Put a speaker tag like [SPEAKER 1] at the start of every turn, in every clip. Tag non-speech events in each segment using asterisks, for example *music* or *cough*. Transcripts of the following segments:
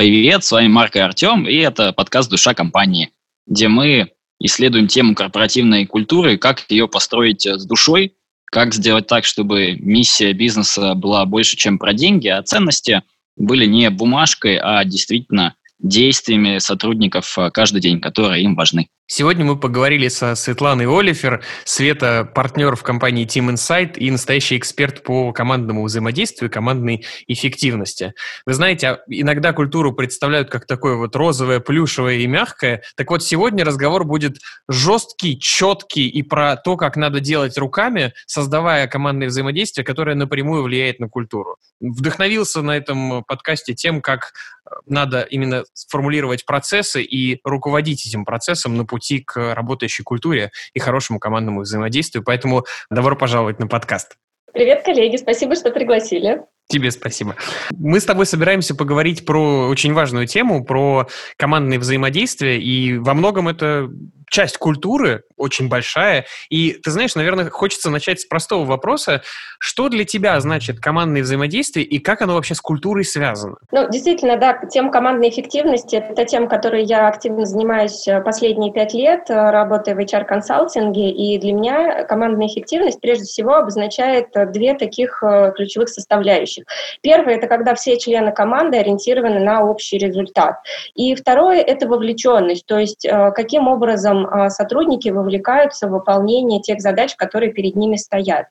[SPEAKER 1] Привет, с вами Марк и Артем, и это подкаст «Душа компании», где мы исследуем тему корпоративной культуры, как ее построить с душой, как сделать так, чтобы миссия бизнеса была больше, чем про деньги, а ценности были не бумажкой, а действительно действиями сотрудников каждый день, которые им важны.
[SPEAKER 2] Сегодня мы поговорили со Светланой Олифер. Света – партнер в компании Team Insight и настоящий эксперт по командному взаимодействию и командной эффективности. Вы знаете, а иногда культуру представляют как такое вот розовое, плюшевое и мягкое. Так вот, сегодня разговор будет жесткий, четкий и про то, как надо делать руками, создавая командное взаимодействие, которое напрямую влияет на культуру. Вдохновился на этом подкасте тем, как надо именно сформулировать процессы и руководить этим процессом на пути к работающей культуре и хорошему командному взаимодействию. Поэтому добро пожаловать на подкаст.
[SPEAKER 3] Привет, коллеги, спасибо, что пригласили.
[SPEAKER 2] Тебе спасибо. Мы с тобой собираемся поговорить про очень важную тему, про командные взаимодействия, и во многом это часть культуры, очень большая. И ты знаешь, наверное, хочется начать с простого вопроса. Что для тебя значит командное взаимодействие и как оно вообще с культурой связано?
[SPEAKER 3] Ну, действительно, да, тема командной эффективности – это тема, которой я активно занимаюсь э, последние пять лет, э, работая в HR-консалтинге. И для меня командная эффективность прежде всего обозначает э, две таких ключевых составляющих. Первое – это когда все члены команды ориентированы на общий результат. И второе – это вовлеченность, то есть каким образом а, сотрудники вовлекаются в выполнение тех задач, которые перед ними стоят.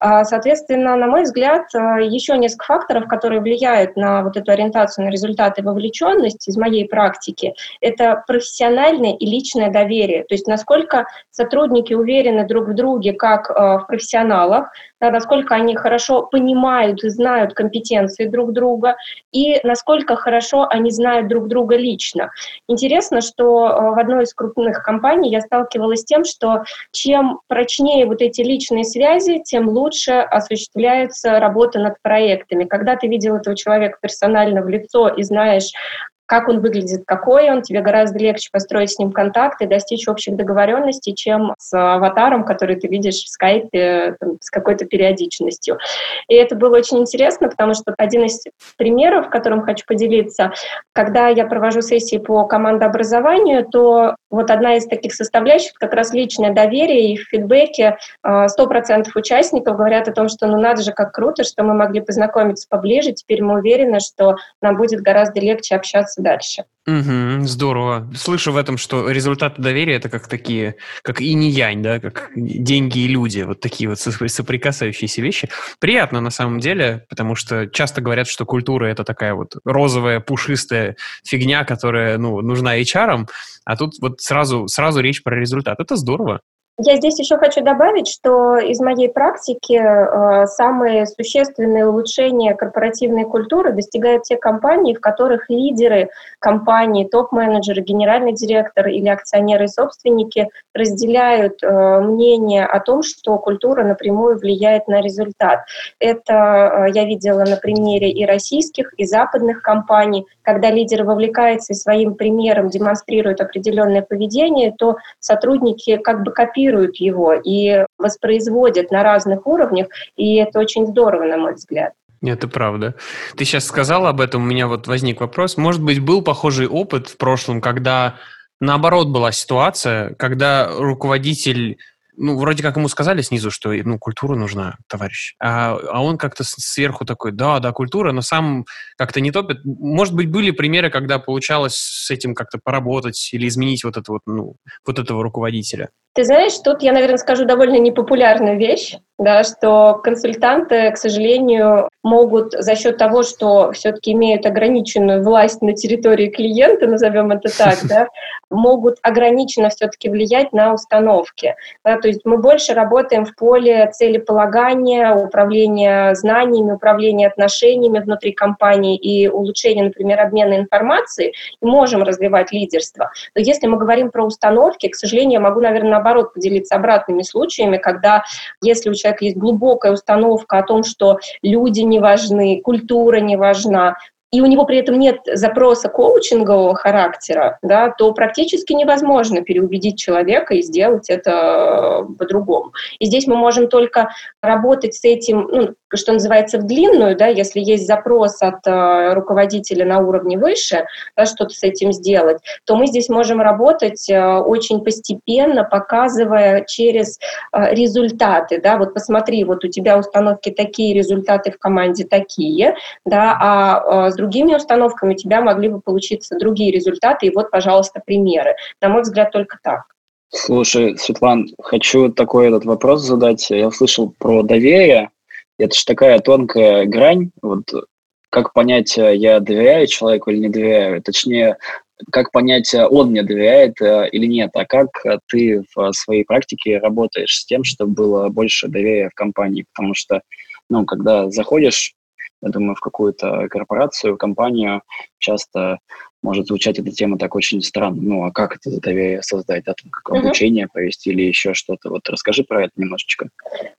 [SPEAKER 3] А, соответственно, на мой взгляд, а, еще несколько факторов, которые влияют на вот эту ориентацию на результаты вовлеченность из моей практики, это профессиональное и личное доверие, то есть насколько сотрудники уверены друг в друге, как в профессионалах, насколько они хорошо понимают и знают компетенции друг друга, и насколько хорошо они знают друг друга лично. Интересно, что в одной из крупных компаний я сталкивалась с тем, что чем прочнее вот эти личные связи, тем лучше осуществляется работа над проектами. Когда ты видел этого человека персонально в лицо и знаешь, как он выглядит, какой он, тебе гораздо легче построить с ним контакт и достичь общих договоренностей, чем с аватаром, который ты видишь в скайпе там, с какой-то периодичностью. И это было очень интересно, потому что один из примеров, которым хочу поделиться, когда я провожу сессии по командообразованию, то вот одна из таких составляющих как раз личное доверие и в фидбэке 100% а, участников говорят о том, что ну надо же, как круто, что мы могли познакомиться поближе, теперь мы уверены, что нам будет гораздо легче общаться дальше.
[SPEAKER 2] Угу, здорово. Слышу в этом, что результаты доверия это как такие, как и не янь, да, как деньги и люди, вот такие вот соприкасающиеся вещи. Приятно на самом деле, потому что часто говорят, что культура это такая вот розовая, пушистая фигня, которая, ну, нужна HR, а тут вот сразу, сразу речь про результат. Это здорово.
[SPEAKER 3] Я здесь еще хочу добавить, что из моей практики э, самые существенные улучшения корпоративной культуры достигают те компании, в которых лидеры компании, топ-менеджеры, генеральный директор или акционеры и собственники разделяют э, мнение о том, что культура напрямую влияет на результат. Это э, я видела на примере и российских, и западных компаний. Когда лидер вовлекается и своим примером демонстрирует определенное поведение, то сотрудники как бы копируют копируют его и воспроизводят на разных уровнях, и это очень здорово, на мой взгляд.
[SPEAKER 2] Это правда. Ты сейчас сказала об этом, у меня вот возник вопрос. Может быть, был похожий опыт в прошлом, когда наоборот была ситуация, когда руководитель ну, вроде как ему сказали снизу, что, ну, культура нужна, товарищ. А, а он как-то сверху такой, да, да, культура, но сам как-то не топит. Может быть, были примеры, когда получалось с этим как-то поработать или изменить вот, это вот, ну, вот этого руководителя?
[SPEAKER 3] Ты знаешь, тут я, наверное, скажу довольно непопулярную вещь, да, что консультанты, к сожалению, могут за счет того, что все-таки имеют ограниченную власть на территории клиента, назовем это так, *laughs* да, могут ограниченно все-таки влиять на установки. Да, то есть мы больше работаем в поле целеполагания, управления знаниями, управления отношениями внутри компании и улучшения, например, обмена информацией, и можем развивать лидерство. Но если мы говорим про установки, к сожалению, я могу, наверное, наоборот поделиться обратными случаями, когда если у человека есть глубокая установка о том, что люди не важны, культура не важна, и у него при этом нет запроса коучингового характера, да, то практически невозможно переубедить человека и сделать это по-другому. И здесь мы можем только работать с этим, ну, что называется, в длинную, да, если есть запрос от э, руководителя на уровне выше, да, что-то с этим сделать, то мы здесь можем работать э, очень постепенно, показывая через э, результаты, да, вот посмотри, вот у тебя установки такие, результаты в команде такие, да, а э, с другими установками у тебя могли бы получиться другие результаты, и вот, пожалуйста, примеры. На мой взгляд, только так.
[SPEAKER 1] Слушай, Светлан, хочу такой этот вопрос задать. Я слышал про доверие, это же такая тонкая грань. Вот как понять, э, я доверяю человеку или не доверяю? Точнее, как понять, э, он мне доверяет э, или нет? А как ты в своей практике работаешь с тем, чтобы было больше доверия в компании? Потому что, ну, когда заходишь я думаю, в какую-то корпорацию, компанию часто может звучать эта тема так очень странно. Ну, а как это доверие создать? Да, там, как обучение провести или еще что-то? Вот расскажи про это немножечко.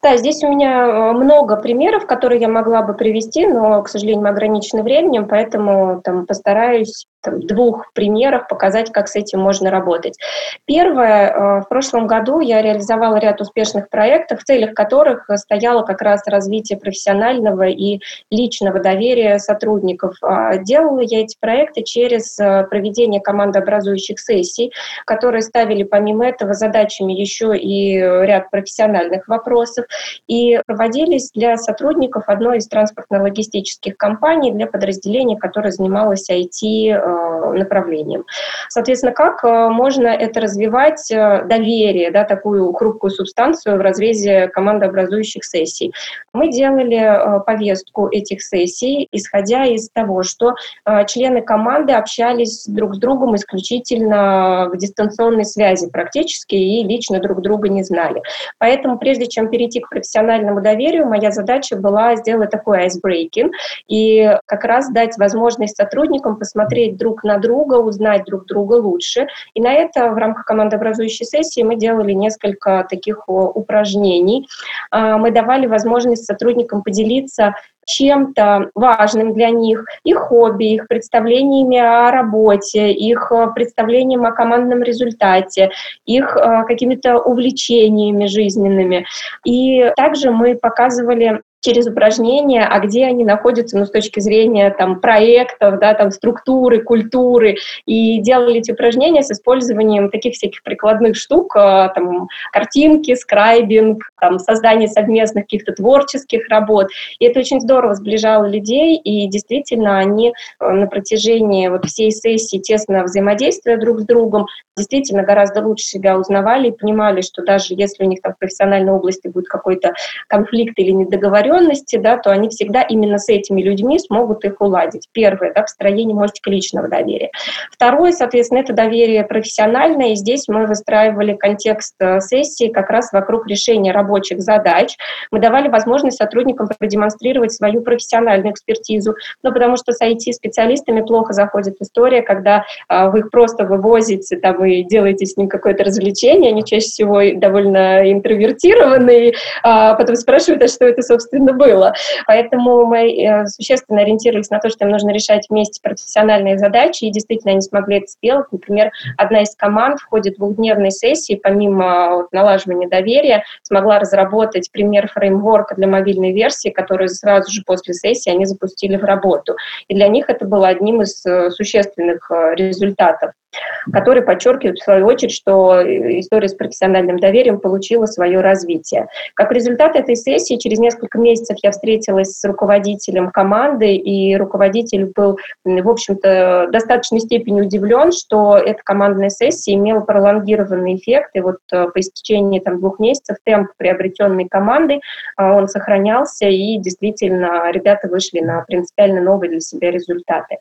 [SPEAKER 3] Да, здесь у меня э, много примеров, которые я могла бы привести, но, к сожалению, мы ограничены временем, поэтому там, постараюсь там, двух примерах показать, как с этим можно работать. Первое, э, в прошлом году я реализовала ряд успешных проектов, в целях которых стояло как раз развитие профессионального и личного доверия сотрудников. А делала я эти проекты через Э, проведения командообразующих сессий, которые ставили помимо этого задачами еще и ряд профессиональных вопросов, и проводились для сотрудников одной из транспортно-логистических компаний для подразделения, которое занималось IT-направлением. Э, Соответственно, как э, можно это развивать, доверие, да, такую хрупкую субстанцию в разрезе командообразующих сессий? Мы делали повестку этих сессий, исходя из того, что члены команды общались друг с другом исключительно в дистанционной связи практически и лично друг друга не знали. Поэтому прежде чем перейти к профессиональному доверию, моя задача была сделать такой icebreaking и как раз дать возможность сотрудникам посмотреть друг на друга, узнать друг друга лучше. И на это в рамках командообразующей сессии мы делали несколько таких упражнений. А, мы давали возможность сотрудникам поделиться чем-то важным для них, их хобби, их представлениями о работе, их э, представлением о командном результате, их э, какими-то увлечениями жизненными. И также мы показывали через упражнения, а где они находятся, ну, с точки зрения там проектов, да, там структуры, культуры, и делали эти упражнения с использованием таких всяких прикладных штук, а, там, картинки, скрайбинг, там, создание совместных каких-то творческих работ, и это очень здорово сближало людей, и действительно они э, на протяжении вот всей сессии тесно взаимодействуя друг с другом, действительно гораздо лучше себя узнавали и понимали, что даже если у них там в профессиональной области будет какой-то конфликт или недоговоренность, договоренности, да, то они всегда именно с этими людьми смогут их уладить. Первое, да, построение мостика личного доверия. Второе, соответственно, это доверие профессиональное, и здесь мы выстраивали контекст э, сессии как раз вокруг решения рабочих задач. Мы давали возможность сотрудникам продемонстрировать свою профессиональную экспертизу, ну, потому что с IT-специалистами плохо заходит история, когда э, вы их просто вывозите там, и делаете с ним какое-то развлечение, они чаще всего довольно интровертированные, а потом спрашивают, а что это, собственно, стыдно было. Поэтому мы э, существенно ориентировались на то, что им нужно решать вместе профессиональные задачи, и действительно они смогли это сделать. Например, одна из команд в ходе двухдневной сессии, помимо налаживания доверия, смогла разработать пример фреймворка для мобильной версии, которую сразу же после сессии они запустили в работу. И для них это было одним из э, существенных э, результатов который подчеркивает, в свою очередь, что история с профессиональным доверием получила свое развитие. Как результат этой сессии, через несколько месяцев я встретилась с руководителем команды, и руководитель был, в общем-то, в достаточной степени удивлен, что эта командная сессия имела пролонгированный эффект, и вот э, по истечении там, двух месяцев темп приобретенной команды, э, он сохранялся, и действительно ребята вышли на принципиально новые для себя результаты.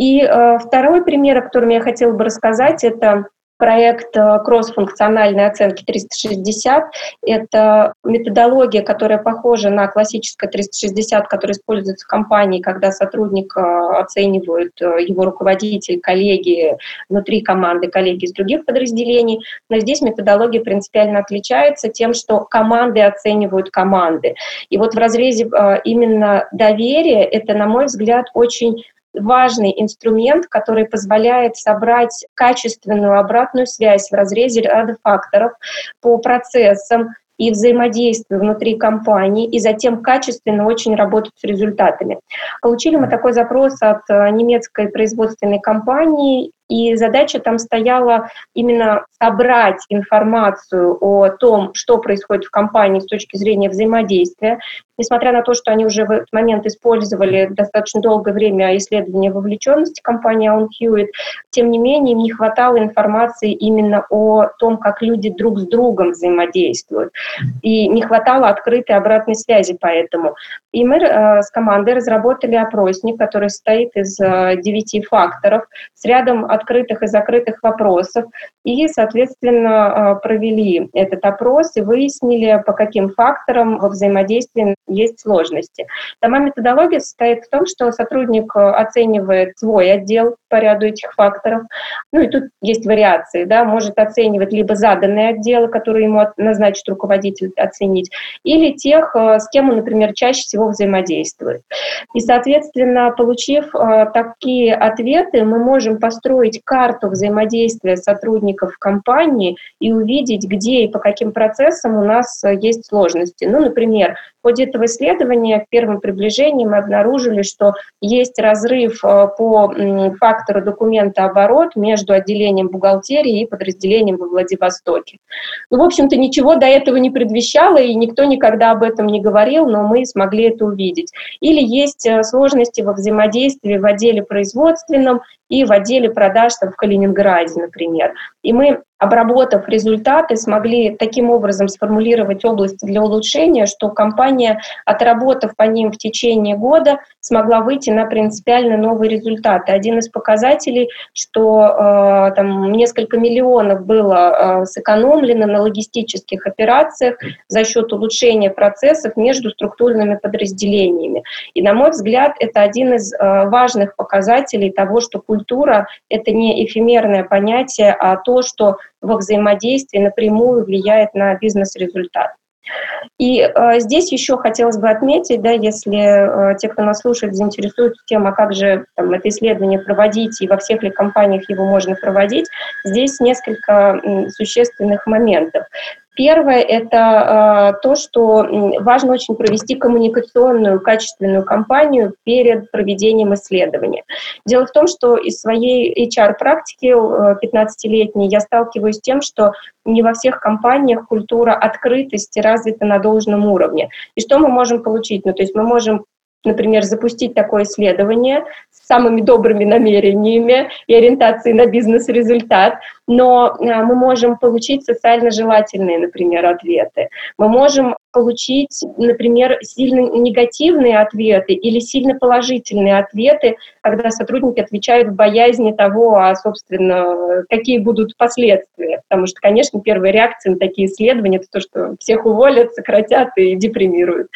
[SPEAKER 3] И э, второй пример, о котором я хотела бы рассказать, это проект э, кросс-функциональной оценки 360. Это методология, которая похожа на классическое 360, которая используется в компании, когда сотрудник э, оценивают его руководитель, коллеги внутри команды, коллеги из других подразделений. Но здесь методология принципиально отличается тем, что команды оценивают команды. И вот в разрезе именно доверия это, на мой взгляд, очень важный инструмент, который позволяет собрать качественную обратную связь в разрезе ряда факторов по процессам, и взаимодействию внутри компании, и затем качественно очень работать с результатами. Получили мы такой запрос от э, немецкой производственной компании, и задача там стояла именно собрать информацию о том, что происходит в компании с точки зрения взаимодействия. Несмотря на то, что они уже в этот момент использовали достаточно долгое время исследования вовлеченности компании Aon Hewitt, тем не менее им не хватало информации именно о том, как люди друг с другом взаимодействуют. И не хватало открытой обратной связи поэтому. И мы э, с командой разработали опросник, который состоит из э, девяти факторов с рядом открытых и закрытых вопросов, и, соответственно, э, провели этот опрос и выяснили, по каким факторам во взаимодействии есть сложности. Сама методология состоит в том, что сотрудник э, оценивает свой отдел по ряду этих факторов. Ну и тут есть вариации, да, может оценивать либо заданные отделы, которые ему назначит руководитель оценить, или тех, э, с кем он, например, чаще всего взаимодействует. И, соответственно, получив такие ответы, мы можем построить построить карту взаимодействия сотрудников компании и увидеть, где и по каким процессам у нас э, есть сложности. Ну, например, в ходе этого исследования в первом приближении мы обнаружили, что есть разрыв э, по фактору документа оборот между отделением бухгалтерии и подразделением во Владивостоке. Ну, в общем-то, ничего до этого не предвещало, и никто никогда об этом не говорил, но мы смогли это увидеть. Или есть э, сложности во взаимодействии в отделе производственном и в отделе продаж там, в Калининграде, например. И мы обработав результаты, смогли таким образом сформулировать области для улучшения, что компания, отработав по ним в течение года, смогла выйти на принципиально новые результаты. Один из показателей, что э, там несколько миллионов было э, сэкономлено на логистических операциях за счет улучшения процессов между структурными подразделениями. И, на мой взгляд, это один из э, важных показателей того, что культура — это не эфемерное понятие, а то, что во взаимодействии напрямую влияет на бизнес-результат. И э, здесь еще хотелось бы отметить, да, если э, те, кто нас слушает, заинтересуются тем, а как же там, это исследование проводить и во всех ли компаниях его можно проводить, здесь несколько м, существенных моментов. Первое – это э, то, что важно очень провести коммуникационную, качественную кампанию перед проведением исследования. Дело в том, что из своей HR-практики э, 15-летней я сталкиваюсь с тем, что не во всех компаниях культура открытости развита на должном уровне. И что мы можем получить? Ну, то есть мы можем например, запустить такое исследование с самыми добрыми намерениями и ориентацией на бизнес-результат, но а, мы можем получить социально желательные, например, ответы. Мы можем получить, например, сильно негативные ответы или сильно положительные ответы, когда сотрудники отвечают в боязни того, а, собственно, какие будут последствия. Потому что, конечно, первая реакция на такие исследования – это то, что всех уволят, сократят и депримируют.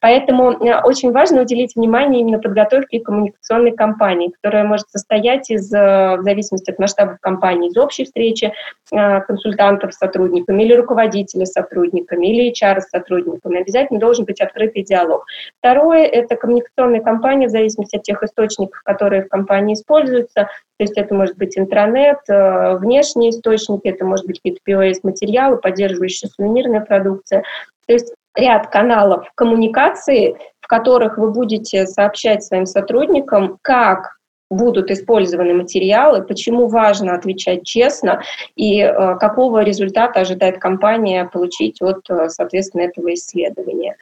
[SPEAKER 3] Поэтому а, очень важно уделить внимание именно подготовке коммуникационной кампании, которая может состоять из, э, в зависимости от масштабов компании, из общей встречи э, консультантов с сотрудниками или руководителя с сотрудниками, или HR с сотрудниками. Обязательно должен быть открытый диалог. Второе – это коммуникационная кампания в зависимости от тех источников, которые в компании используются. То есть это может быть интернет, э, внешние источники, это может быть какие-то POS-материалы, поддерживающие сувенирная продукция. То есть ряд каналов коммуникации, в которых вы будете сообщать своим сотрудникам, как будут использованы материалы, почему важно отвечать честно и э, какого результата ожидает компания получить от, э, соответственно, этого исследования.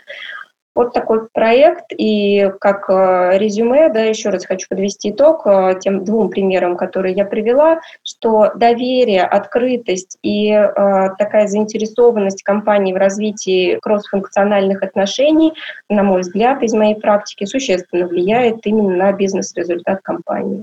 [SPEAKER 3] Вот такой проект, и как э, резюме, да, еще раз хочу подвести итог э, тем двум примерам, которые я привела, что доверие, открытость и э, такая заинтересованность компании в развитии кроссфункциональных отношений, на мой взгляд, из моей практики, существенно влияет именно на бизнес-результат компании.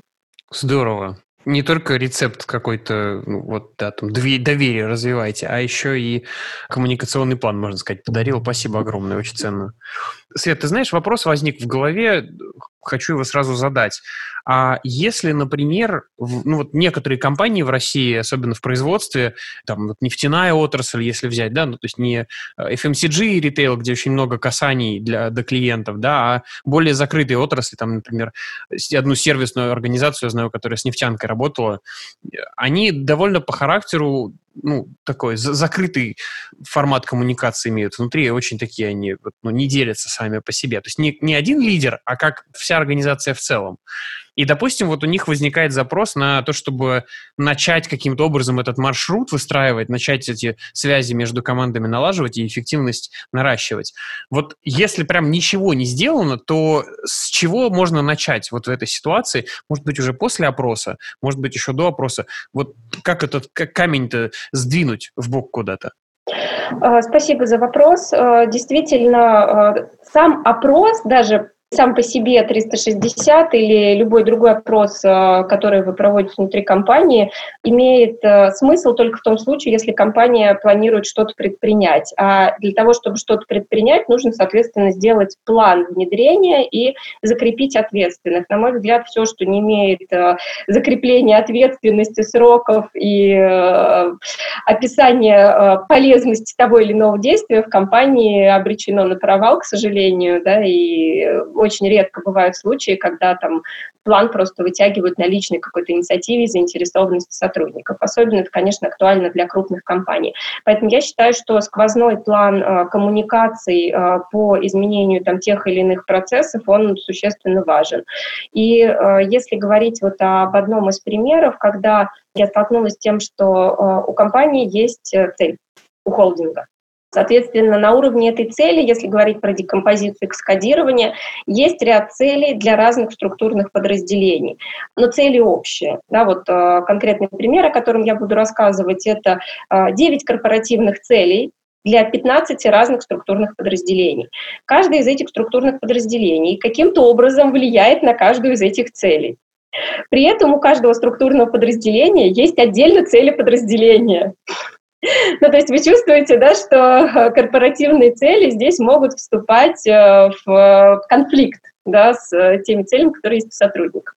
[SPEAKER 2] Здорово. Не только рецепт какой-то, ну, вот, да, там, доверие развиваете, а еще и коммуникационный план, можно сказать, подарил. Спасибо огромное, очень ценно. Свет, ты знаешь, вопрос возник в голове, хочу его сразу задать. А если, например, ну вот некоторые компании в России, особенно в производстве, там вот нефтяная отрасль, если взять, да, ну то есть не э, FMCG ритейл, где очень много касаний для, до клиентов, да, а более закрытые отрасли, там, например, одну сервисную организацию, я знаю, которая с нефтянкой работала, они довольно по характеру ну, такой закрытый формат коммуникации имеют внутри, очень такие они ну, не делятся сами по себе. То есть не, не один лидер, а как вся организация в целом. И, допустим, вот у них возникает запрос на то, чтобы начать каким-то образом этот маршрут выстраивать, начать эти связи между командами налаживать и эффективность наращивать. Вот если прям ничего не сделано, то с чего можно начать вот в этой ситуации? Может быть, уже после опроса, может быть, еще до опроса. Вот как этот камень-то сдвинуть в бок куда-то?
[SPEAKER 3] А, спасибо за вопрос. А, действительно, а, сам опрос, даже сам по себе 360 или любой другой опрос, э, который вы проводите внутри компании, имеет э, смысл только в том случае, если компания планирует что-то предпринять. А для того, чтобы что-то предпринять, нужно, соответственно, сделать план внедрения и закрепить ответственность. На мой взгляд, все, что не имеет э, закрепления ответственности, сроков и описания полезности того или иного действия в компании обречено на провал, к сожалению, да, и очень редко бывают случаи, когда там план просто вытягивают на личной какой-то инициативе заинтересованности сотрудников. Особенно это, конечно, актуально для крупных компаний. Поэтому я считаю, что сквозной план э, коммуникаций э, по изменению там, тех или иных процессов, он существенно важен. И э, если говорить вот об одном из примеров, когда я столкнулась с тем, что э, у компании есть э, цель, у холдинга. Соответственно, на уровне этой цели, если говорить про декомпозицию и каскадирование, есть ряд целей для разных структурных подразделений. Но цели общие. Да, вот э, конкретный пример, о котором я буду рассказывать, это э, 9 корпоративных целей, для 15 разных структурных подразделений. Каждое из этих структурных подразделений каким-то образом влияет на каждую из этих целей. При этом у каждого структурного подразделения есть отдельно цели подразделения. *laughs* Ну, то есть вы чувствуете, да, что э, корпоративные цели здесь могут вступать э, в конфликт да, с э, теми целями, которые есть у сотрудников.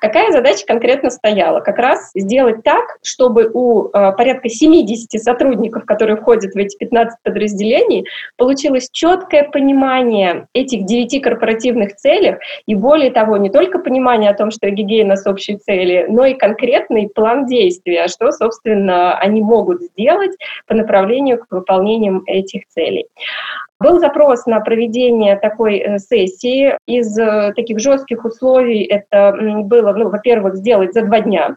[SPEAKER 3] Какая задача конкретно стояла? Как раз сделать так, чтобы у э, порядка 70 сотрудников, которые входят в эти 15 подразделений, получилось четкое понимание этих 9 корпоративных целей, и более того, не только понимание о том, что эгегей у нас общие цели, но и конкретный план действия, что, собственно, они могут сделать по направлению к выполнению этих целей. Был запрос на проведение такой э, сессии. Из э, таких жестких условий это было, ну, во-первых, сделать за два дня.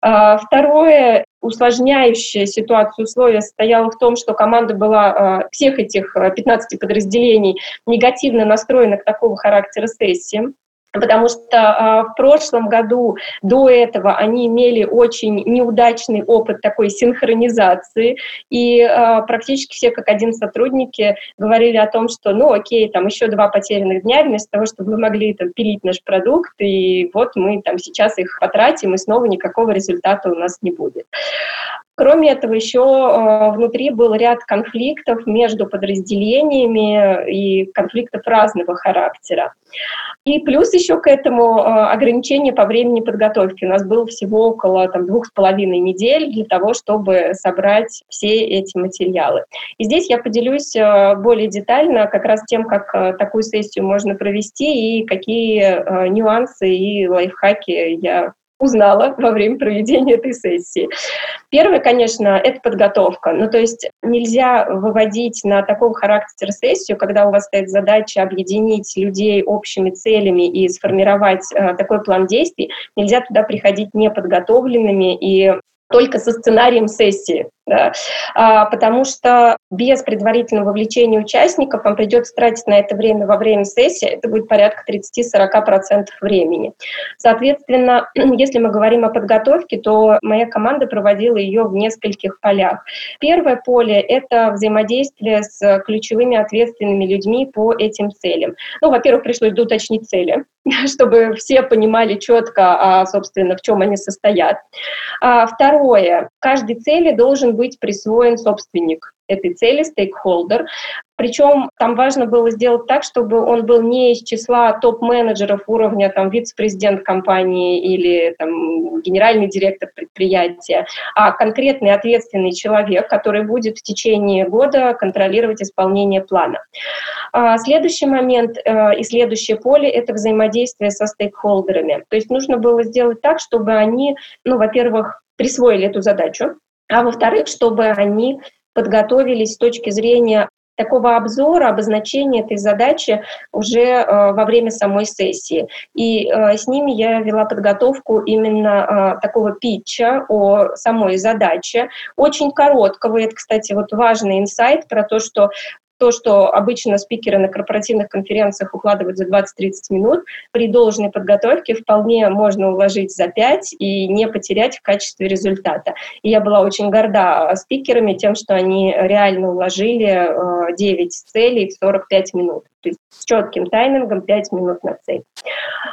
[SPEAKER 3] А, второе, усложняющее ситуацию условие состояло в том, что команда была а, всех этих 15 подразделений негативно настроена к такого характера сессии потому что э, в прошлом году до этого они имели очень неудачный опыт такой синхронизации, и э, практически все как один сотрудники говорили о том, что ну окей, там еще два потерянных дня вместо того, чтобы мы могли там пилить наш продукт, и вот мы там сейчас их потратим, и снова никакого результата у нас не будет. Кроме этого, еще э, внутри был ряд конфликтов между подразделениями и конфликтов разного характера. И плюс еще к этому э, ограничение по времени подготовки. У нас было всего около там, двух с половиной недель для того, чтобы собрать все эти материалы. И здесь я поделюсь э, более детально как раз тем, как такую сессию можно провести и какие нюансы и лайфхаки я узнала во время проведения этой сессии. Первое, конечно, это подготовка. Ну, то есть нельзя выводить на такого характера сессию, когда у вас стоит задача объединить людей общими целями и сформировать э, такой план действий. Нельзя туда приходить неподготовленными и только со сценарием сессии. да, а, потому что без предварительного вовлечения участников вам придется тратить на это время во время сессии, это будет порядка 30-40% времени. Соответственно, *clears throat* если мы говорим о подготовке, то моя команда проводила ее в нескольких полях. Первое поле — это взаимодействие с ключевыми ответственными людьми по этим целям. Ну, во-первых, пришлось доуточнить цели, *laughs* чтобы все понимали четко, а, собственно, в чем они состоят. А, второе. Каждой цели должен быть присвоен собственник этой цели, стейкхолдер. Причем там важно было сделать так, чтобы он был не из числа топ-менеджеров уровня там, вице-президент компании или там, генеральный директор предприятия, а конкретный ответственный человек, который будет в течение года контролировать исполнение плана. А следующий момент э, и следующее поле — это взаимодействие со стейкхолдерами. То есть нужно было сделать так, чтобы они, ну, во-первых, присвоили эту задачу, а во-вторых, чтобы они подготовились с точки зрения такого обзора, обозначения этой задачи уже э, во время самой сессии. И э, с ними я вела подготовку именно э, такого питча о самой задаче, очень короткого. Это, кстати, вот важный инсайт про то, что то, что обычно спикеры на корпоративных конференциях укладывают за 20-30 минут, при должной подготовке вполне можно уложить за 5 и не потерять в качестве результата. И я была очень горда спикерами тем, что они реально уложили 9 э, целей в 45 минут то есть с четким таймингом 5 минут на цель.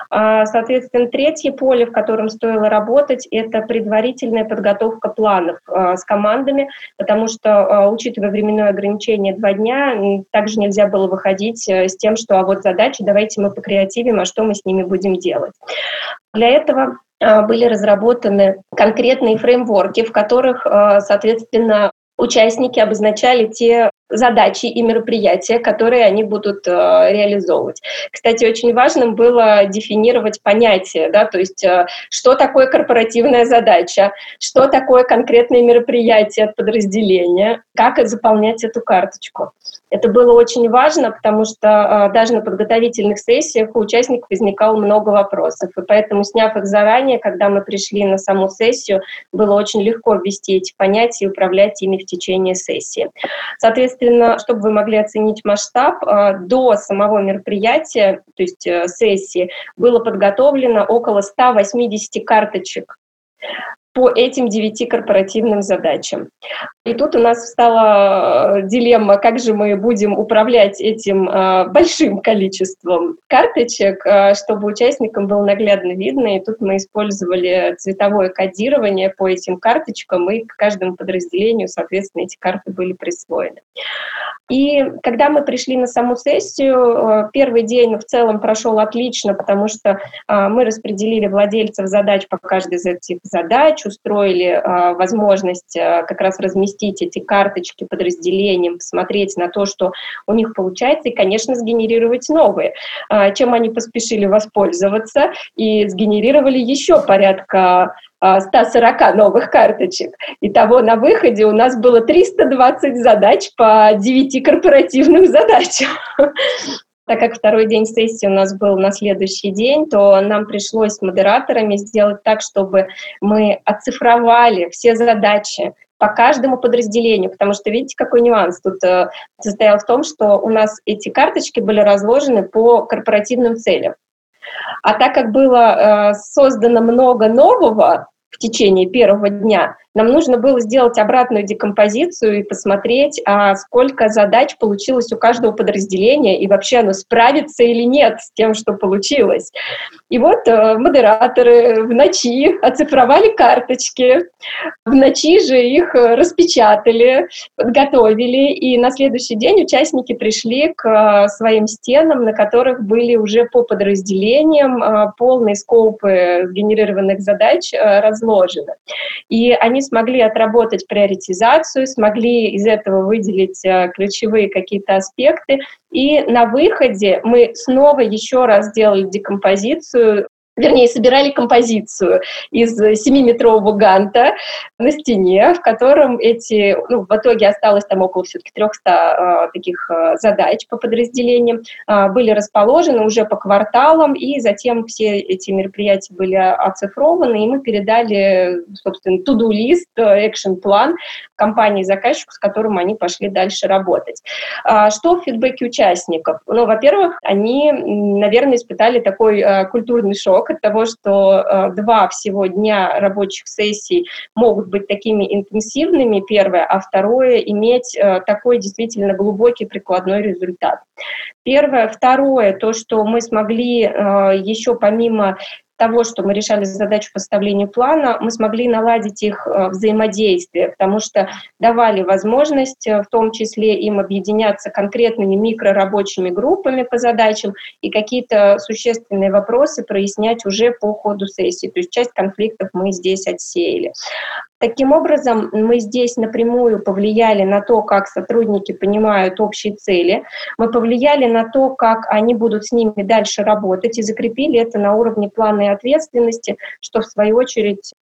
[SPEAKER 3] А, соответственно, третье поле, в котором стоило работать, это предварительная подготовка планов а, с командами, потому что, а, учитывая временное ограничение два дня, также нельзя было выходить э, с тем, что а вот задачи, давайте мы покреативим, а что мы с ними будем делать. Для этого были разработаны конкретные фреймворки, в которых, соответственно, участники обозначали те задачи и мероприятия, которые они будут э, реализовывать. Кстати, очень важным было дефинировать понятие, да, то есть э, что такое корпоративная задача, что такое конкретное мероприятие от подразделения, как заполнять эту карточку. Это было очень важно, потому что э, даже на подготовительных сессиях у участников возникало много вопросов, и поэтому, сняв их заранее, когда мы пришли на саму сессию, было очень легко ввести эти понятия и управлять ими в течение сессии. Соответственно, чтобы вы могли оценить масштаб, э, до самого мероприятия, то есть э, сессии, было подготовлено около 180 карточек по этим девяти корпоративным задачам. И тут у нас встала э, дилемма, как же мы будем управлять этим э, большим количеством карточек, э, чтобы участникам было наглядно видно. И тут мы использовали цветовое кодирование по этим карточкам, и к каждому подразделению, соответственно, эти карты были присвоены. И когда мы пришли на саму сессию, первый день в целом прошел отлично, потому что мы распределили владельцев задач по каждой из этих задач, устроили возможность как раз разместить эти карточки подразделениям, посмотреть на то, что у них получается, и, конечно, сгенерировать новые. А, чем они поспешили воспользоваться и сгенерировали еще порядка 140 а, новых карточек. Итого на выходе у нас было 320 задач по 9 корпоративным задачам. Так как второй день сессии у нас был на следующий день, то нам пришлось с модераторами сделать так, чтобы мы оцифровали все задачи, по каждому подразделению, потому что видите, какой нюанс тут э, состоял в том, что у нас эти карточки были разложены по корпоративным целям. А так как было э, создано много нового в течение первого дня, нам нужно было сделать обратную декомпозицию и посмотреть, а сколько задач получилось у каждого подразделения и вообще оно справится или нет с тем, что получилось. И вот э, модераторы в ночи оцифровали карточки, в ночи же их распечатали, подготовили, и на следующий день участники пришли к э, своим стенам, на которых были уже по подразделениям э, полные скопы генерированных задач э, разложены. И они они смогли отработать приоритизацию, смогли из этого выделить э, ключевые какие-то аспекты. И на выходе мы снова еще раз сделали декомпозицию вернее, собирали композицию из семиметрового ганта на стене, в котором эти, ну, в итоге осталось там около все-таки 300 э, таких э, задач по подразделениям, э, были расположены уже по кварталам, и затем все эти мероприятия были оцифрованы, и мы передали, собственно, to-do-лист, экшен-план компании заказчику, с которым они пошли дальше работать. А, что в фидбэке участников? Ну, во-первых, они, наверное, испытали такой э, культурный шок от того, что э, два всего дня рабочих сессий могут быть такими интенсивными, первое, а второе, иметь э, такой действительно глубокий прикладной результат. Первое. Второе, то, что мы смогли еще помимо того, что мы решали задачу по составлению плана, мы смогли наладить их э, взаимодействие, потому что давали возможность э, в том числе им объединяться конкретными микрорабочими группами по задачам и какие-то существенные вопросы прояснять уже по ходу сессии. То есть часть конфликтов мы здесь отсеяли. Таким образом, мы здесь напрямую повлияли на то, как сотрудники понимают общие цели, мы повлияли на то, как они будут с ними дальше работать и закрепили это на уровне плана и ответственности, что в свою очередь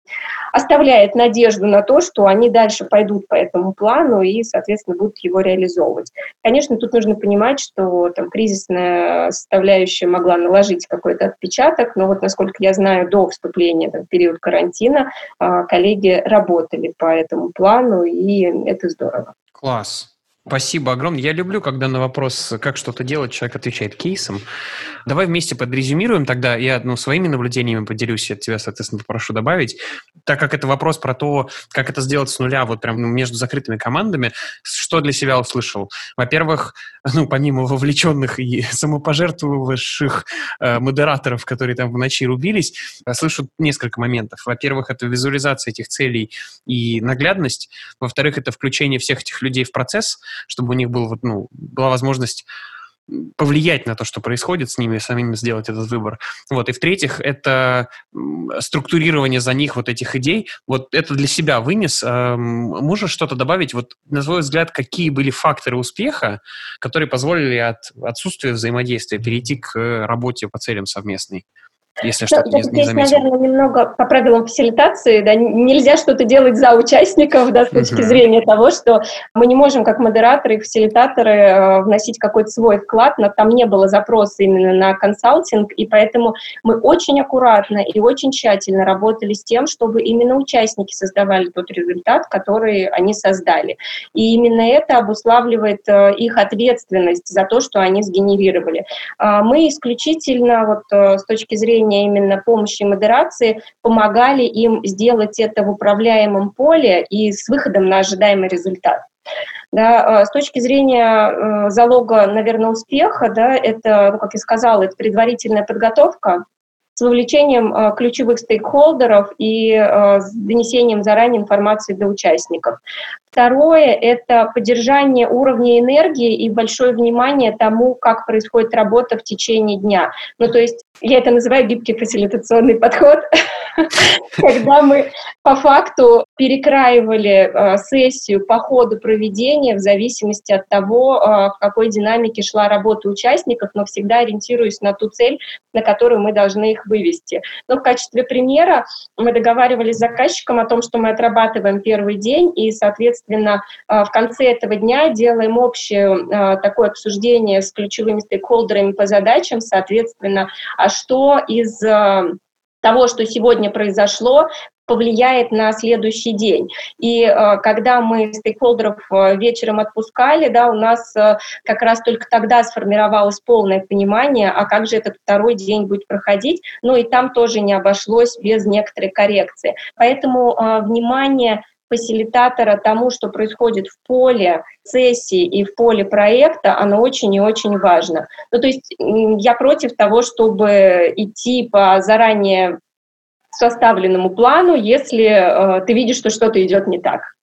[SPEAKER 3] оставляет надежду на то, что они дальше пойдут по этому плану и, соответственно, будут его реализовывать. Конечно, тут нужно понимать, что там кризисная составляющая могла наложить какой-то отпечаток, но вот, насколько я знаю, до вступления в период карантина а, коллеги работали работали по этому плану, и это здорово.
[SPEAKER 2] Класс. Спасибо огромное. Я люблю, когда на вопрос, как что-то делать, человек отвечает кейсом. Давай вместе подрезюмируем тогда. Я ну, своими наблюдениями поделюсь, я тебя, соответственно, попрошу добавить. Так как это вопрос про то, как это сделать с нуля, вот прям ну, между закрытыми командами, что для себя услышал? Во-первых, ну, помимо вовлеченных и самопожертвовавших э, модераторов, которые там в ночи рубились, слышу несколько моментов. Во-первых, это визуализация этих целей и наглядность. Во-вторых, это включение всех этих людей в процесс, чтобы у них был, вот, ну, была возможность повлиять на то, что происходит с ними, самим сделать этот выбор. Вот. И в-третьих, это структурирование за них вот этих идей. Вот это для себя вынес. Можешь что-то добавить? Вот, на твой взгляд, какие были факторы успеха, которые позволили от отсутствия взаимодействия перейти к работе по целям совместной? Если что-то не,
[SPEAKER 3] не заметил. наверное, немного по правилам фасилитации, да, нельзя что-то делать за участников, да, с точки зрения того, что мы не можем, как модераторы и фасилитаторы, э, вносить какой-то свой вклад, но там не было запроса именно на консалтинг, и поэтому мы очень аккуратно и очень тщательно работали с тем, чтобы именно участники создавали тот результат, который они создали. И именно это обуславливает э, их ответственность за то, что они сгенерировали. Э, мы исключительно вот э, с точки зрения уровня именно помощи и модерации помогали им сделать это в управляемом поле и с выходом на ожидаемый результат. Да, а, с точки зрения э, залога, наверное, успеха, да, это, ну, как я сказала, это предварительная подготовка, с вовлечением э, ключевых стейкхолдеров и э, с донесением заранее информации до участников. Второе – это поддержание уровня энергии и большое внимание тому, как происходит работа в течение дня. Ну, то есть я это называю гибкий фасилитационный подход, *laughs* *laughs* когда мы по факту перекраивали э, сессию по ходу проведения в зависимости от того, э, в какой динамике шла работа участников, но всегда ориентируясь на ту цель, на которую мы должны их вывести. Но в качестве примера мы договаривались с заказчиком о том, что мы отрабатываем первый день, и, соответственно, э, в конце этого дня делаем общее такое обсуждение с ключевыми стейкхолдерами по задачам, соответственно, а что из того, что сегодня произошло, повлияет на следующий день. И э, когда мы стейкхолдеров э, вечером отпускали, да, у нас э, как раз только тогда сформировалось полное понимание, а как же этот второй день будет проходить. Ну и там тоже не обошлось без некоторой коррекции. Поэтому внимание фасилитатора тому, что происходит в поле сессии и в поле проекта, оно очень и очень важно. Ну, то есть я против того, чтобы идти по заранее составленному плану, если э, ты видишь, что что-то идет не так.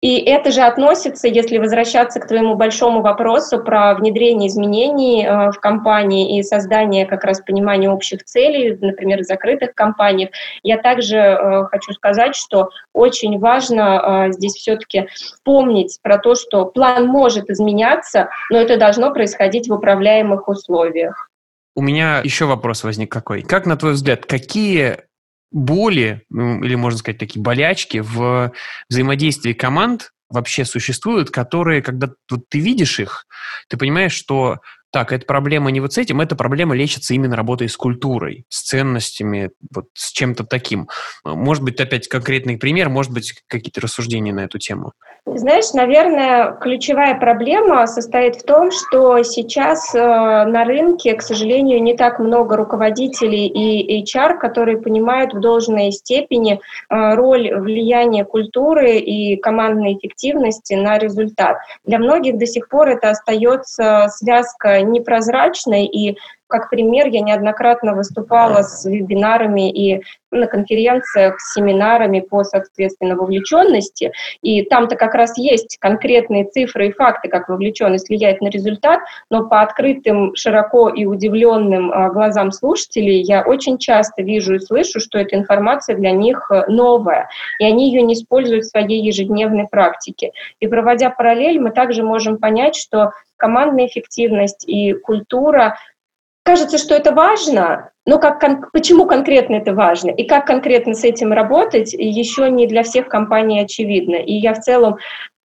[SPEAKER 3] И это же относится, если возвращаться к твоему большому вопросу про внедрение изменений э, в компании и создание как раз понимания общих целей, например, в закрытых компаниях. Я также э, хочу сказать, что очень важно э, здесь все-таки помнить про то, что план может изменяться, но это должно происходить в управляемых условиях.
[SPEAKER 2] у меня еще вопрос возник какой. Как, на твой взгляд, какие боли, ну, или, можно сказать, такие болячки в взаимодействии команд вообще существуют, которые, когда вот ты видишь их, ты понимаешь, что так, эта проблема не вот с этим, эта проблема лечится именно работой с культурой, с ценностями, вот с чем-то таким. Может быть, опять конкретный пример, может быть, какие-то рассуждения на эту тему.
[SPEAKER 3] Знаешь, наверное, ключевая проблема состоит в том, что сейчас э, на рынке, к сожалению, не так много руководителей и HR, которые понимают в должной степени э, роль влияния культуры и командной эффективности на результат. Для многих до сих пор это остается связка непрозрачной и как пример, я неоднократно выступала с вебинарами и на конференциях, с семинарами по, соответственно, вовлеченности, и там-то как раз есть конкретные цифры и факты, как вовлеченность влияет на результат, но по открытым, широко и удивленным а, глазам слушателей я очень часто вижу и слышу, что эта информация для них э, новая, и они ее не используют в своей ежедневной практике. И проводя параллель, мы также можем понять, что командная эффективность и культура кажется, что это важно, но как, кон, почему конкретно это важно и как конкретно с этим работать, еще не для всех компаний очевидно. И я в целом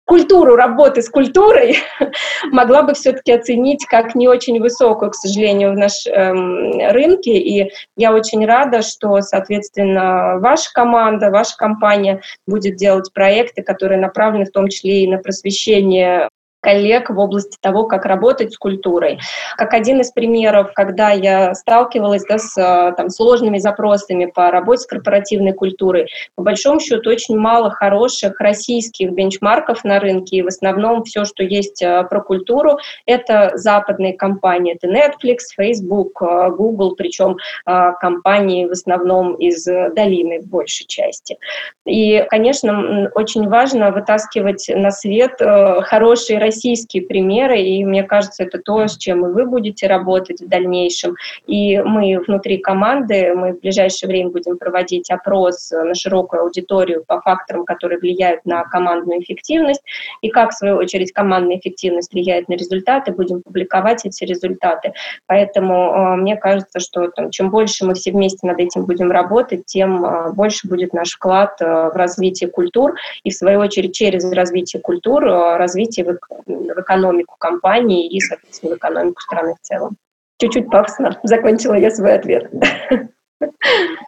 [SPEAKER 3] культуру работы с культурой *laughs* могла бы все-таки оценить как не очень высокую, к сожалению, в нашем эм, рынке. И я очень рада, что, соответственно, ваша команда, ваша компания будет делать проекты, которые направлены в том числе и на просвещение коллег в области того, как работать с культурой. Как один из примеров, когда я сталкивалась да, с э, там, сложными запросами по работе с корпоративной культурой, по большому счету очень мало хороших российских бенчмарков на рынке, и в основном все, что есть э, про культуру, это западные компании, это Netflix, Facebook, э, Google, причем компании в основном из долины в большей части. И, конечно, очень важно вытаскивать на свет хорошие российские примеры, и мне кажется, это то, с чем и вы будете работать в дальнейшем. И мы внутри команды, мы в ближайшее время будем проводить опрос на широкую аудиторию по факторам, которые влияют на командную эффективность, и как, в свою очередь, командная эффективность влияет на результаты, будем публиковать эти результаты. Поэтому э, мне кажется, что там, чем больше мы все вместе над этим будем работать, тем э, больше будет наш вклад э, в развитие культур, и, в свою очередь, через развитие культур, развитие в экономику компании и, соответственно, в экономику страны в целом. Чуть-чуть пафосно закончила я свой ответ.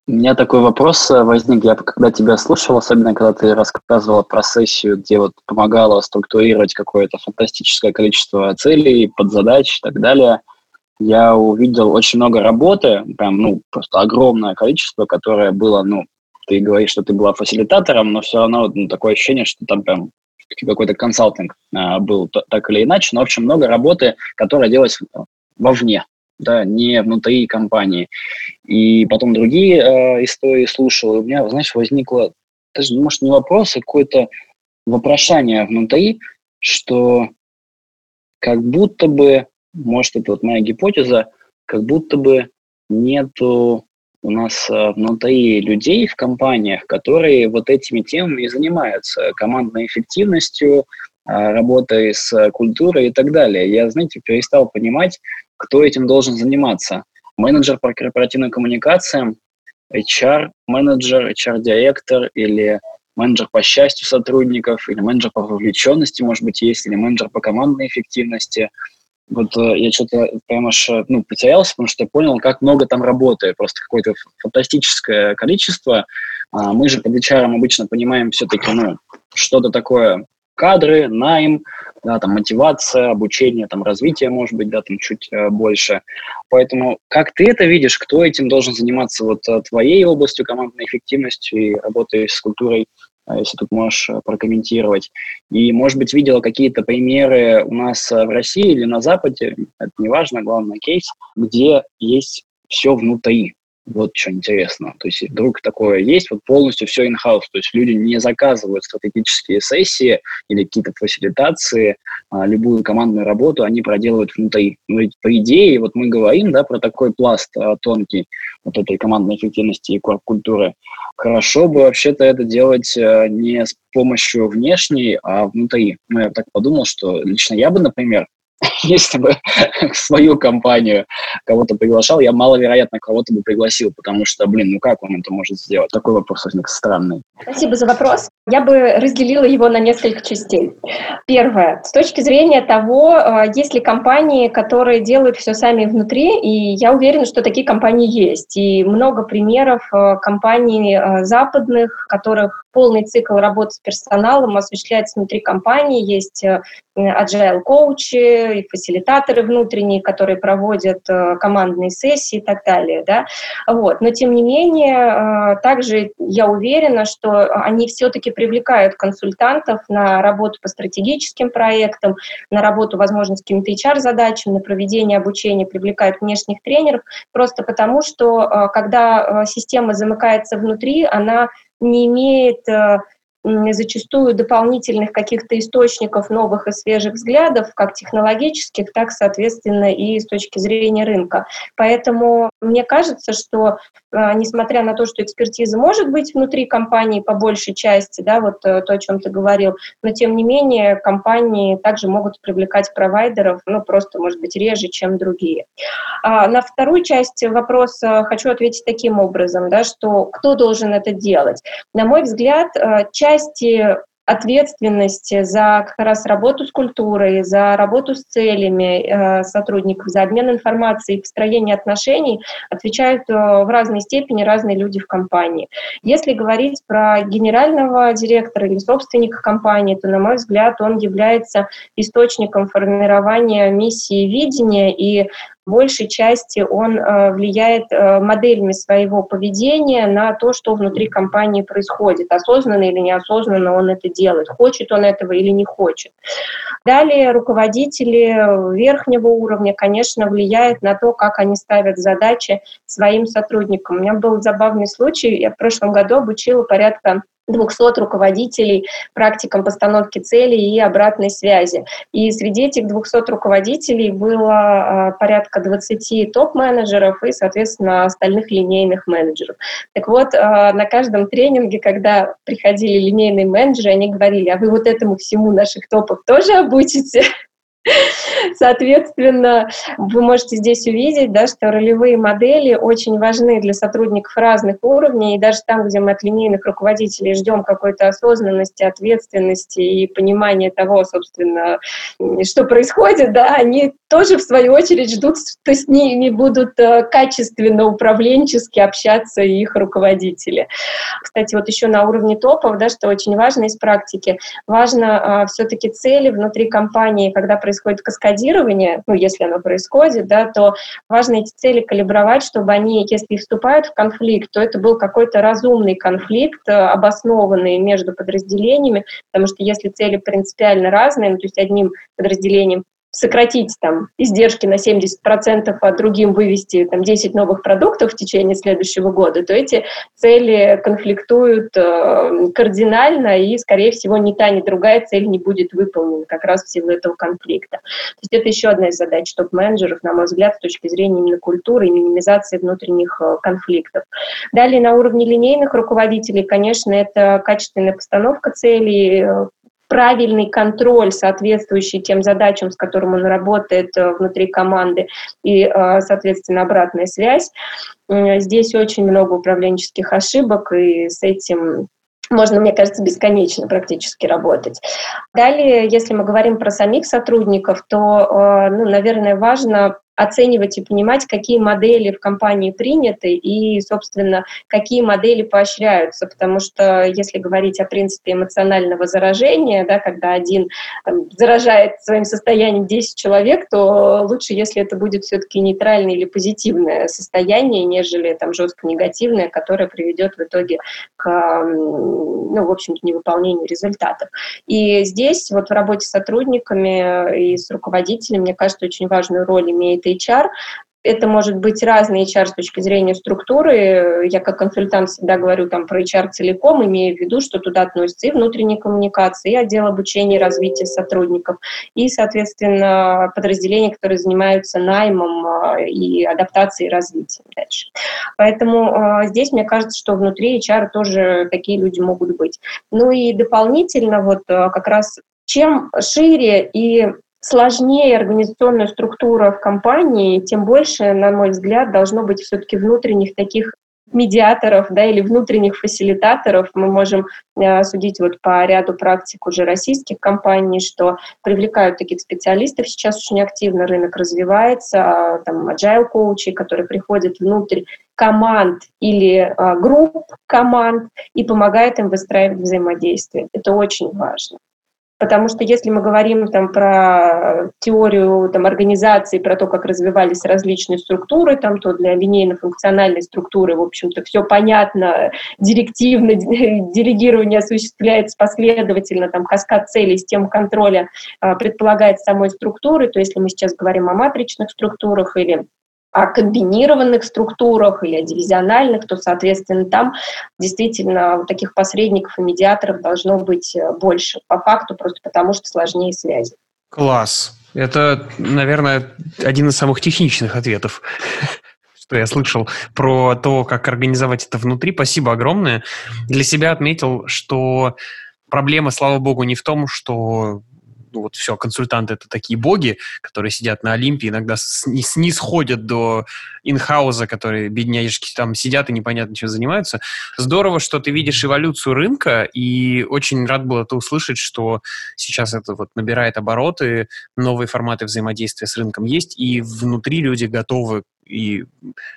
[SPEAKER 1] У меня такой вопрос э, возник. Я когда тебя слушал, особенно когда ты рассказывала про сессию, где вот помогала структурировать какое-то фантастическое количество целей, подзадач и так далее, я увидел очень много работы, прям, ну, просто огромное количество, которое было, ну, ты говоришь, что ты была фасилитатором, но все равно ну, такое ощущение, что там прям какой-то консалтинг а, был так или иначе, но, в общем, много работы, которая делалась вовне, да, не внутри компании. И потом другие э, истории слушал, и у меня, знаешь, возникло, даже, может, не вопрос, а какое-то вопрошание внутри, что как будто бы, может, это вот моя гипотеза, как будто бы нету у нас э, внутри людей в компаниях, которые вот этими темами и занимаются, командной эффективностью, э, работой с культурой и так далее. Я, знаете, перестал понимать, кто этим должен заниматься. Менеджер по корпоративным коммуникациям, HR-менеджер, HR-директор или менеджер по счастью сотрудников, или менеджер по вовлеченности, может быть, есть, или менеджер по командной эффективности – вот э, я что-то прям аж э, ну, потерялся, потому что я понял, как много там работы, просто какое-то фантастическое количество. А мы же под HR обычно понимаем все-таки, ну, что-то такое. Кадры, найм, да, там мотивация, обучение, там развитие, может быть, да, там чуть э, больше. Поэтому как ты это видишь, кто этим должен заниматься? Вот э, твоей областью командной эффективности и работой с культурой если тут можешь э, прокомментировать. И, может быть, видела какие-то примеры у нас э, в России или на Западе, это не важно, главное кейс, где есть все внутри. Вот что интересно. То есть вдруг такое есть, вот полностью все in-house. То есть люди не заказывают стратегические сессии или какие-то фасилитации, а любую командную работу они проделывают внутри. Ну, ведь по идее, вот мы говорим да, про такой пласт а, тонкий вот этой командной эффективности и культуры. Хорошо бы вообще-то это делать а, не с помощью внешней, а внутри. Ну, я так подумал, что лично я бы, например, *laughs* если бы *laughs* свою компанию кого-то приглашал, я маловероятно кого-то бы пригласил, потому что, блин, ну как он это может сделать? Такой вопрос возник странный.
[SPEAKER 3] Спасибо за вопрос. Я бы разделила его на несколько частей. Первое. С точки зрения того, э, есть ли компании, которые делают все сами внутри, и я уверена, что такие компании есть. И много примеров э, компаний э, западных, которых полный цикл работы с персоналом осуществляется внутри компании. Есть agile коучи и фасилитаторы внутренние, которые проводят командные сессии и так далее. Да? Вот. Но тем не менее, также я уверена, что они все-таки привлекают консультантов на работу по стратегическим проектам, на работу, возможно, с какими-то HR-задачами, на проведение обучения, привлекают внешних тренеров, просто потому что, э, когда э, система замыкается внутри, она не имеет э, зачастую дополнительных каких-то источников новых и свежих взглядов, как технологических, так, соответственно, и с точки зрения рынка. Поэтому мне кажется, что а, несмотря на то, что экспертиза может быть внутри компании по большей части, да, вот э, то, о чем ты говорил, но тем не менее компании также могут привлекать провайдеров, ну, просто, может быть, реже, чем другие. А на вторую часть вопроса хочу ответить таким образом, да, что кто должен это делать? На мой взгляд, э, части ответственности за как раз работу с культурой, за работу с целями э, сотрудников, за обмен информацией, построение отношений отвечают э, в разной степени разные люди в компании. Если говорить про генерального директора или собственника компании, то, на мой взгляд, он является источником формирования миссии видения и большей части он э, влияет э, моделями своего поведения на то, что внутри компании происходит. Осознанно или неосознанно он это делает, хочет он этого или не хочет. Далее руководители верхнего уровня, конечно, влияют на то, как они ставят задачи своим сотрудникам. У меня был забавный случай, я в прошлом году обучила порядка 200 руководителей практикам постановки целей и обратной связи. И среди этих 200 руководителей было э, порядка 20 топ-менеджеров и, соответственно, остальных линейных менеджеров. Так вот, э, на каждом тренинге, когда приходили линейные менеджеры, они говорили, а вы вот этому всему наших топов тоже обучите? Соответственно, вы можете здесь увидеть, да, что ролевые модели очень важны для сотрудников разных уровней, и даже там, где мы от линейных руководителей ждем какой-то осознанности, ответственности и понимания того, собственно, что происходит, да, они тоже, в свою очередь, ждут, что с ними будут э, качественно управленчески общаться их руководители. Кстати, вот еще на уровне топов, да, что очень важно из практики, важно а, все-таки цели внутри компании, когда происходит происходит каскадирование, ну, если оно происходит, да, то важно эти цели калибровать, чтобы они, если вступают в конфликт, то это был какой-то разумный конфликт, э, обоснованный между подразделениями, потому что если цели принципиально разные, ну, то есть одним подразделением сократить там издержки на 70%, а другим вывести там 10 новых продуктов в течение следующего года, то эти цели конфликтуют э, кардинально, и, скорее всего, ни та, ни другая цель не будет выполнена как раз в силу этого конфликта. То есть это еще одна из задач топ-менеджеров, на мой взгляд, с точки зрения именно культуры и минимизации внутренних э, конфликтов. Далее на уровне линейных руководителей, конечно, это качественная постановка целей, э, правильный контроль, соответствующий тем задачам, с которым он работает э, внутри команды, и, э, соответственно, обратная связь. Здесь очень много управленческих ошибок, и с этим можно, мне кажется, бесконечно практически работать. Далее, если мы говорим про самих сотрудников, то, э, ну, наверное, важно оценивать и понимать, какие модели в компании приняты и, собственно, какие модели поощряются, потому что если говорить о принципе эмоционального заражения, да, когда один там, заражает своим состоянием 10 человек, то лучше, если это будет все-таки нейтральное или позитивное состояние, нежели там жестко негативное, которое приведет в итоге к, ну, в общем-то, невыполнению результатов. И здесь вот в работе с сотрудниками и с руководителями, мне кажется, очень важную роль имеет это HR. Это может быть разный HR с точки зрения структуры. Я как консультант всегда говорю там про HR целиком, имея в виду, что туда относятся и внутренние коммуникации, и отдел обучения и развития сотрудников, и, соответственно, подразделения, которые занимаются наймом а, и адаптацией и развитием дальше. Поэтому а, здесь мне кажется, что внутри HR тоже такие люди могут быть. Ну и дополнительно вот а, как раз чем шире и сложнее организационная структура в компании, тем больше, на мой взгляд, должно быть все-таки внутренних таких медиаторов да, или внутренних фасилитаторов. Мы можем э, судить вот по ряду практик уже российских компаний, что привлекают таких специалистов. Сейчас очень активно рынок развивается. А, там agile коучи, которые приходят внутрь команд или э, групп команд и помогают им выстраивать взаимодействие. Это очень важно. Потому что если мы говорим там, про теорию там, организации, про то, как развивались различные структуры, там, то для линейно-функциональной структуры, в общем-то, все понятно, директивно, *laughs* делегирование осуществляется последовательно, там, каскад целей, система контроля а, предполагает самой структуры, то если мы сейчас говорим о матричных структурах или о комбинированных структурах или о дивизиональных, то, соответственно, там действительно таких посредников и медиаторов должно быть э, больше. По факту просто потому, что сложнее связи.
[SPEAKER 2] Класс. Это, наверное, один из самых техничных ответов *laughs* что я слышал про то, как организовать это внутри. Спасибо огромное. Для себя отметил, что проблема, слава богу, не в том, что ну вот все, консультанты это такие боги, которые сидят на Олимпе, иногда снисходят до инхауза, которые бедняжки там сидят и непонятно чем занимаются. Здорово, что ты видишь эволюцию рынка, и очень рад был это услышать, что сейчас это вот набирает обороты, новые форматы взаимодействия с рынком есть, и внутри люди готовы и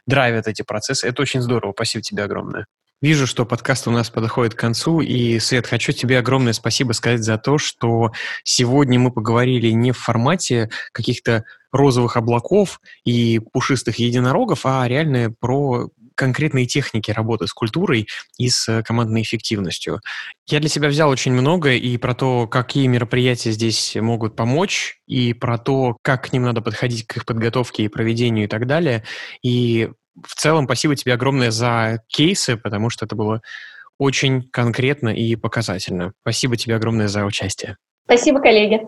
[SPEAKER 2] драйвят эти процессы. Это очень здорово. Спасибо тебе огромное. Вижу, что подкаст у нас подходит к концу, и, Свет, хочу тебе огромное спасибо сказать за то, что сегодня мы поговорили не в формате каких-то розовых облаков и пушистых единорогов, а реально про конкретные техники работы с культурой и с командной эффективностью. Я для себя взял очень много и про то, какие мероприятия здесь могут помочь, и про то, как к ним надо подходить к их подготовке и проведению и так далее. И в целом, спасибо тебе огромное за кейсы, потому что это было очень конкретно и показательно. Спасибо тебе огромное за участие.
[SPEAKER 3] Спасибо, коллеги.